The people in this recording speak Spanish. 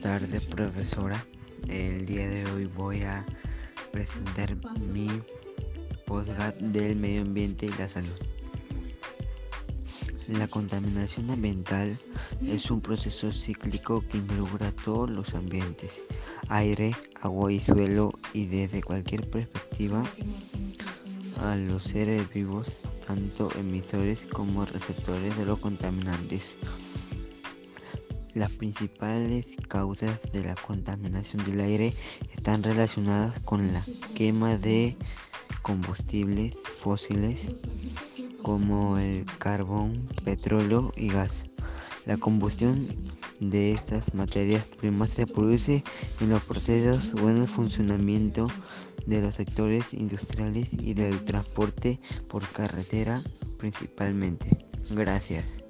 tardes, profesora. El día de hoy voy a presentar mi postgat del medio ambiente y la salud. La contaminación ambiental es un proceso cíclico que involucra todos los ambientes, aire, agua y suelo, y desde cualquier perspectiva a los seres vivos, tanto emisores como receptores de los contaminantes. Las principales causas de la contaminación del aire están relacionadas con la quema de combustibles fósiles como el carbón, petróleo y gas. La combustión de estas materias primas se produce en los procesos o en el funcionamiento de los sectores industriales y del transporte por carretera principalmente. Gracias.